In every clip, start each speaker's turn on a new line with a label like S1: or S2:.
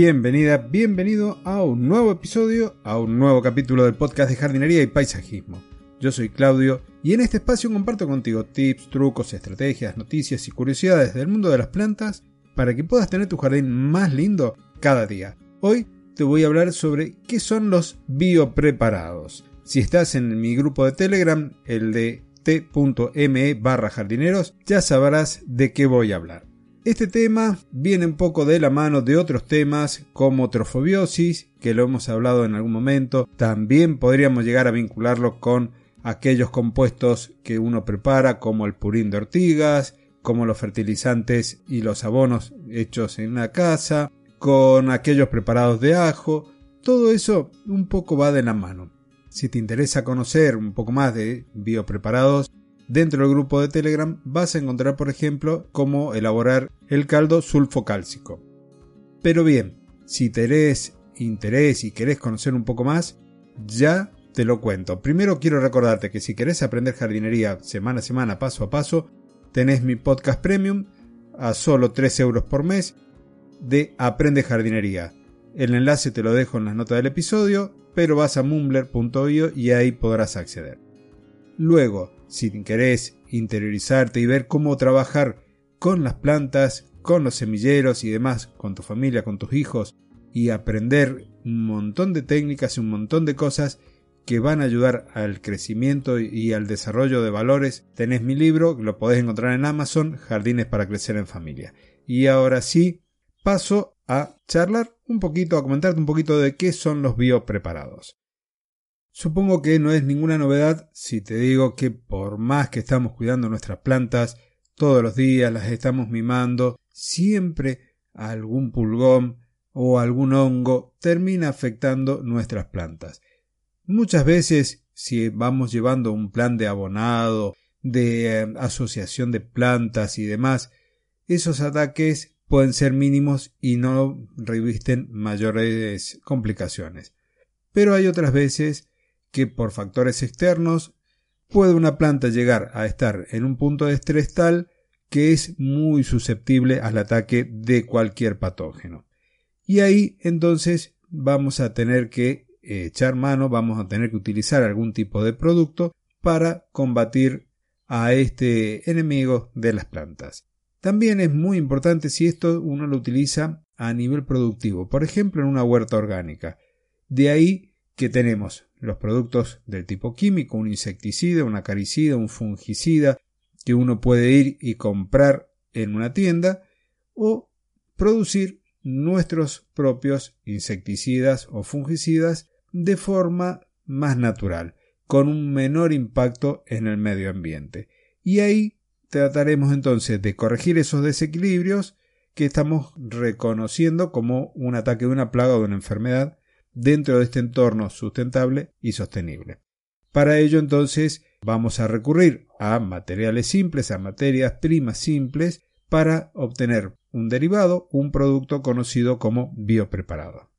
S1: Bienvenida, bienvenido a un nuevo episodio, a un nuevo capítulo del podcast de jardinería y paisajismo. Yo soy Claudio y en este espacio comparto contigo tips, trucos, estrategias, noticias y curiosidades del mundo de las plantas para que puedas tener tu jardín más lindo cada día. Hoy te voy a hablar sobre qué son los biopreparados. Si estás en mi grupo de Telegram, el de t.me barra jardineros, ya sabrás de qué voy a hablar. Este tema viene un poco de la mano de otros temas como trofobiosis, que lo hemos hablado en algún momento. También podríamos llegar a vincularlo con aquellos compuestos que uno prepara como el purín de ortigas, como los fertilizantes y los abonos hechos en la casa, con aquellos preparados de ajo. Todo eso un poco va de la mano. Si te interesa conocer un poco más de biopreparados, dentro del grupo de Telegram vas a encontrar, por ejemplo, cómo elaborar el caldo sulfocálcico. Pero bien, si tenés interés y querés conocer un poco más, ya te lo cuento. Primero quiero recordarte que si querés aprender jardinería semana a semana, paso a paso, tenés mi podcast premium a solo 3 euros por mes de Aprende Jardinería. El enlace te lo dejo en las notas del episodio, pero vas a mumbler.io y ahí podrás acceder. Luego, si querés interiorizarte y ver cómo trabajar con las plantas, con los semilleros y demás, con tu familia, con tus hijos, y aprender un montón de técnicas y un montón de cosas que van a ayudar al crecimiento y al desarrollo de valores, tenés mi libro, lo podés encontrar en Amazon, Jardines para Crecer en Familia. Y ahora sí, paso a charlar un poquito, a comentarte un poquito de qué son los biopreparados. Supongo que no es ninguna novedad si te digo que por más que estamos cuidando nuestras plantas, todos los días las estamos mimando, siempre algún pulgón o algún hongo termina afectando nuestras plantas. Muchas veces, si vamos llevando un plan de abonado, de eh, asociación de plantas y demás, esos ataques pueden ser mínimos y no revisten mayores complicaciones. Pero hay otras veces que por factores externos puede una planta llegar a estar en un punto de estrés tal que es muy susceptible al ataque de cualquier patógeno. Y ahí entonces vamos a tener que echar mano, vamos a tener que utilizar algún tipo de producto para combatir a este enemigo de las plantas. También es muy importante si esto uno lo utiliza a nivel productivo, por ejemplo en una huerta orgánica. De ahí que tenemos los productos del tipo químico, un insecticida, un acaricida, un fungicida, que uno puede ir y comprar en una tienda, o producir nuestros propios insecticidas o fungicidas de forma más natural, con un menor impacto en el medio ambiente. Y ahí trataremos entonces de corregir esos desequilibrios que estamos reconociendo como un ataque de una plaga o de una enfermedad dentro de este entorno sustentable y sostenible. Para ello entonces vamos a recurrir a materiales simples, a materias primas simples, para obtener un derivado, un producto conocido como biopreparado.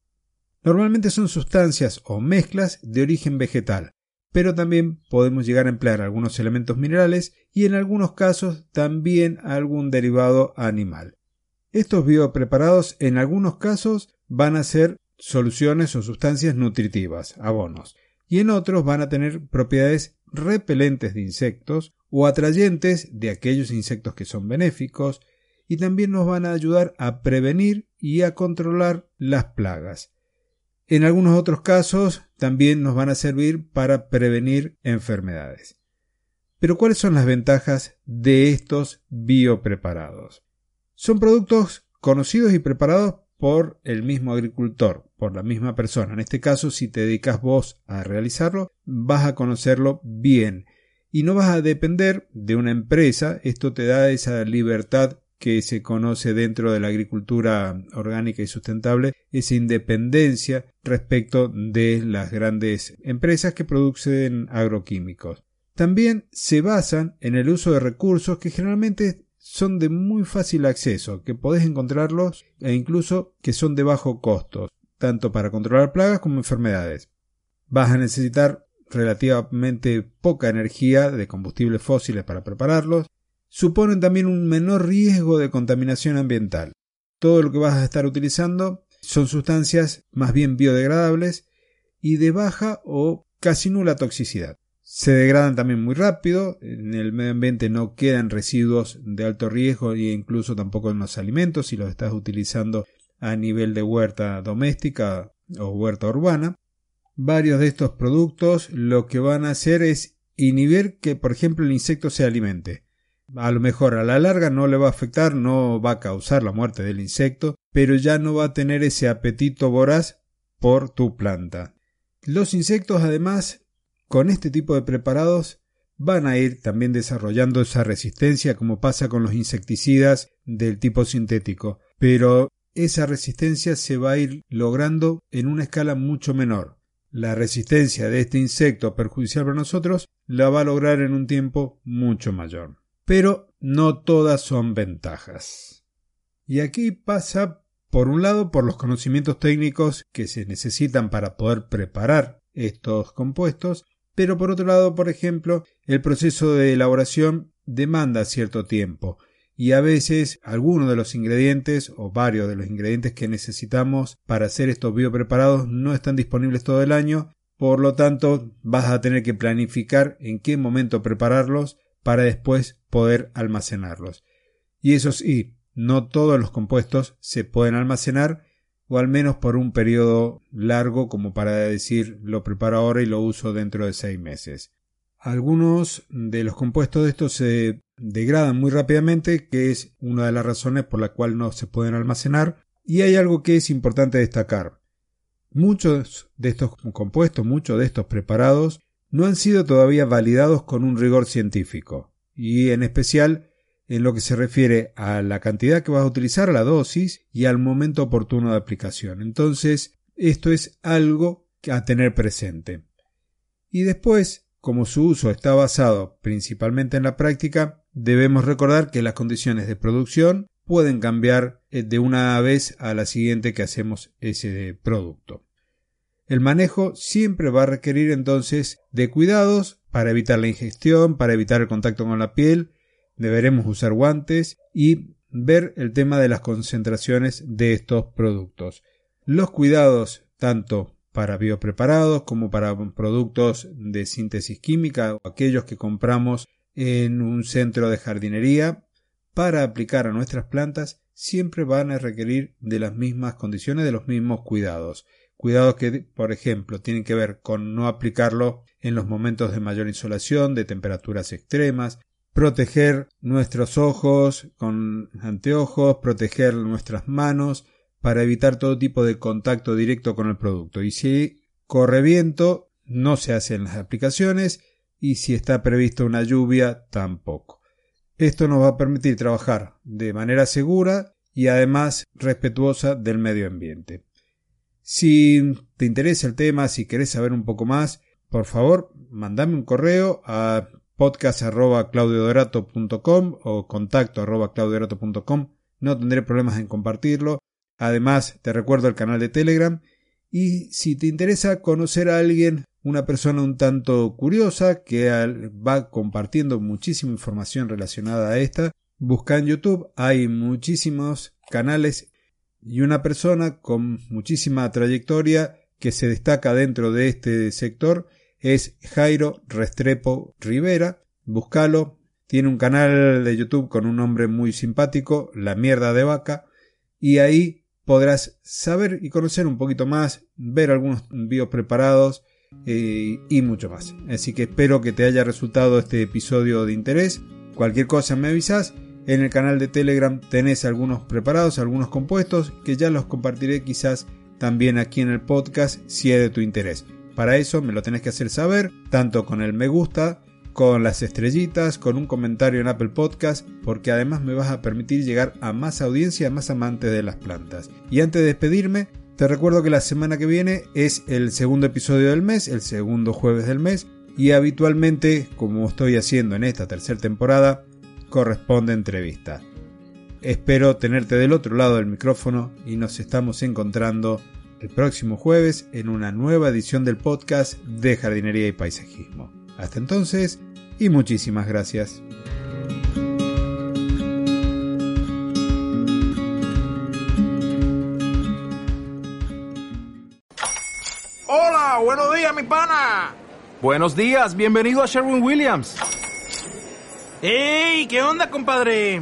S1: Normalmente son sustancias o mezclas de origen vegetal, pero también podemos llegar a emplear algunos elementos minerales y en algunos casos también algún derivado animal. Estos biopreparados en algunos casos van a ser soluciones o sustancias nutritivas, abonos, y en otros van a tener propiedades repelentes de insectos o atrayentes de aquellos insectos que son benéficos, y también nos van a ayudar a prevenir y a controlar las plagas. En algunos otros casos también nos van a servir para prevenir enfermedades. Pero ¿cuáles son las ventajas de estos biopreparados? Son productos conocidos y preparados por el mismo agricultor, por la misma persona. En este caso, si te dedicas vos a realizarlo, vas a conocerlo bien. y no vas a depender de una empresa, esto te da esa libertad que se conoce dentro de la agricultura orgánica y sustentable, esa independencia respecto de las grandes empresas que producen agroquímicos. También se basan en el uso de recursos que generalmente son de muy fácil acceso, que podés encontrarlos e incluso que son de bajo costo, tanto para controlar plagas como enfermedades. Vas a necesitar relativamente poca energía de combustibles fósiles para prepararlos, suponen también un menor riesgo de contaminación ambiental. Todo lo que vas a estar utilizando son sustancias más bien biodegradables y de baja o casi nula toxicidad. Se degradan también muy rápido, en el medio ambiente no quedan residuos de alto riesgo e incluso tampoco en los alimentos si los estás utilizando a nivel de huerta doméstica o huerta urbana. Varios de estos productos lo que van a hacer es inhibir que, por ejemplo, el insecto se alimente. A lo mejor a la larga no le va a afectar, no va a causar la muerte del insecto, pero ya no va a tener ese apetito voraz por tu planta. Los insectos además con este tipo de preparados van a ir también desarrollando esa resistencia como pasa con los insecticidas del tipo sintético, pero esa resistencia se va a ir logrando en una escala mucho menor. La resistencia de este insecto perjudicial para nosotros la va a lograr en un tiempo mucho mayor pero no todas son ventajas. Y aquí pasa, por un lado, por los conocimientos técnicos que se necesitan para poder preparar estos compuestos, pero por otro lado, por ejemplo, el proceso de elaboración demanda cierto tiempo y a veces algunos de los ingredientes o varios de los ingredientes que necesitamos para hacer estos biopreparados no están disponibles todo el año, por lo tanto vas a tener que planificar en qué momento prepararlos para después poder almacenarlos. Y eso sí, no todos los compuestos se pueden almacenar o al menos por un periodo largo como para decir lo preparo ahora y lo uso dentro de seis meses. Algunos de los compuestos de estos se degradan muy rápidamente, que es una de las razones por la cual no se pueden almacenar. Y hay algo que es importante destacar. Muchos de estos compuestos, muchos de estos preparados, no han sido todavía validados con un rigor científico, y en especial en lo que se refiere a la cantidad que vas a utilizar, la dosis y al momento oportuno de aplicación. Entonces, esto es algo a tener presente. Y después, como su uso está basado principalmente en la práctica, debemos recordar que las condiciones de producción pueden cambiar eh, de una vez a la siguiente que hacemos ese producto. El manejo siempre va a requerir entonces de cuidados para evitar la ingestión, para evitar el contacto con la piel, deberemos usar guantes y ver el tema de las concentraciones de estos productos. Los cuidados tanto para biopreparados como para productos de síntesis química o aquellos que compramos en un centro de jardinería para aplicar a nuestras plantas siempre van a requerir de las mismas condiciones, de los mismos cuidados. Cuidados que, por ejemplo, tienen que ver con no aplicarlo en los momentos de mayor insolación, de temperaturas extremas, proteger nuestros ojos con anteojos, proteger nuestras manos para evitar todo tipo de contacto directo con el producto. Y si corre viento, no se hacen las aplicaciones y si está prevista una lluvia, tampoco. Esto nos va a permitir trabajar de manera segura y además respetuosa del medio ambiente. Si te interesa el tema, si querés saber un poco más, por favor, mandame un correo a podcast.claudiodorato.com o contacto.claudiodorato.com. No tendré problemas en compartirlo. Además, te recuerdo el canal de Telegram. Y si te interesa conocer a alguien, una persona un tanto curiosa que va compartiendo muchísima información relacionada a esta, busca en YouTube. Hay muchísimos canales y una persona con muchísima trayectoria que se destaca dentro de este sector es Jairo Restrepo Rivera. Búscalo. Tiene un canal de YouTube con un nombre muy simpático, La Mierda de Vaca, y ahí podrás saber y conocer un poquito más, ver algunos videos preparados eh, y mucho más. Así que espero que te haya resultado este episodio de interés. Cualquier cosa me avisas en el canal de Telegram tenés algunos preparados, algunos compuestos que ya los compartiré quizás también aquí en el podcast si es de tu interés. Para eso me lo tenés que hacer saber, tanto con el me gusta con las estrellitas, con un comentario en Apple Podcast, porque además me vas a permitir llegar a más audiencia, a más amantes de las plantas. Y antes de despedirme, te recuerdo que la semana que viene es el segundo episodio del mes, el segundo jueves del mes, y habitualmente, como estoy haciendo en esta tercera temporada, corresponde entrevista. Espero tenerte del otro lado del micrófono y nos estamos encontrando el próximo jueves en una nueva edición del podcast de jardinería y paisajismo. Hasta entonces y muchísimas gracias.
S2: Hola, buenos días, mi pana.
S3: Buenos días, bienvenido a Sherwin Williams.
S2: ¡Ey! ¿Qué onda, compadre?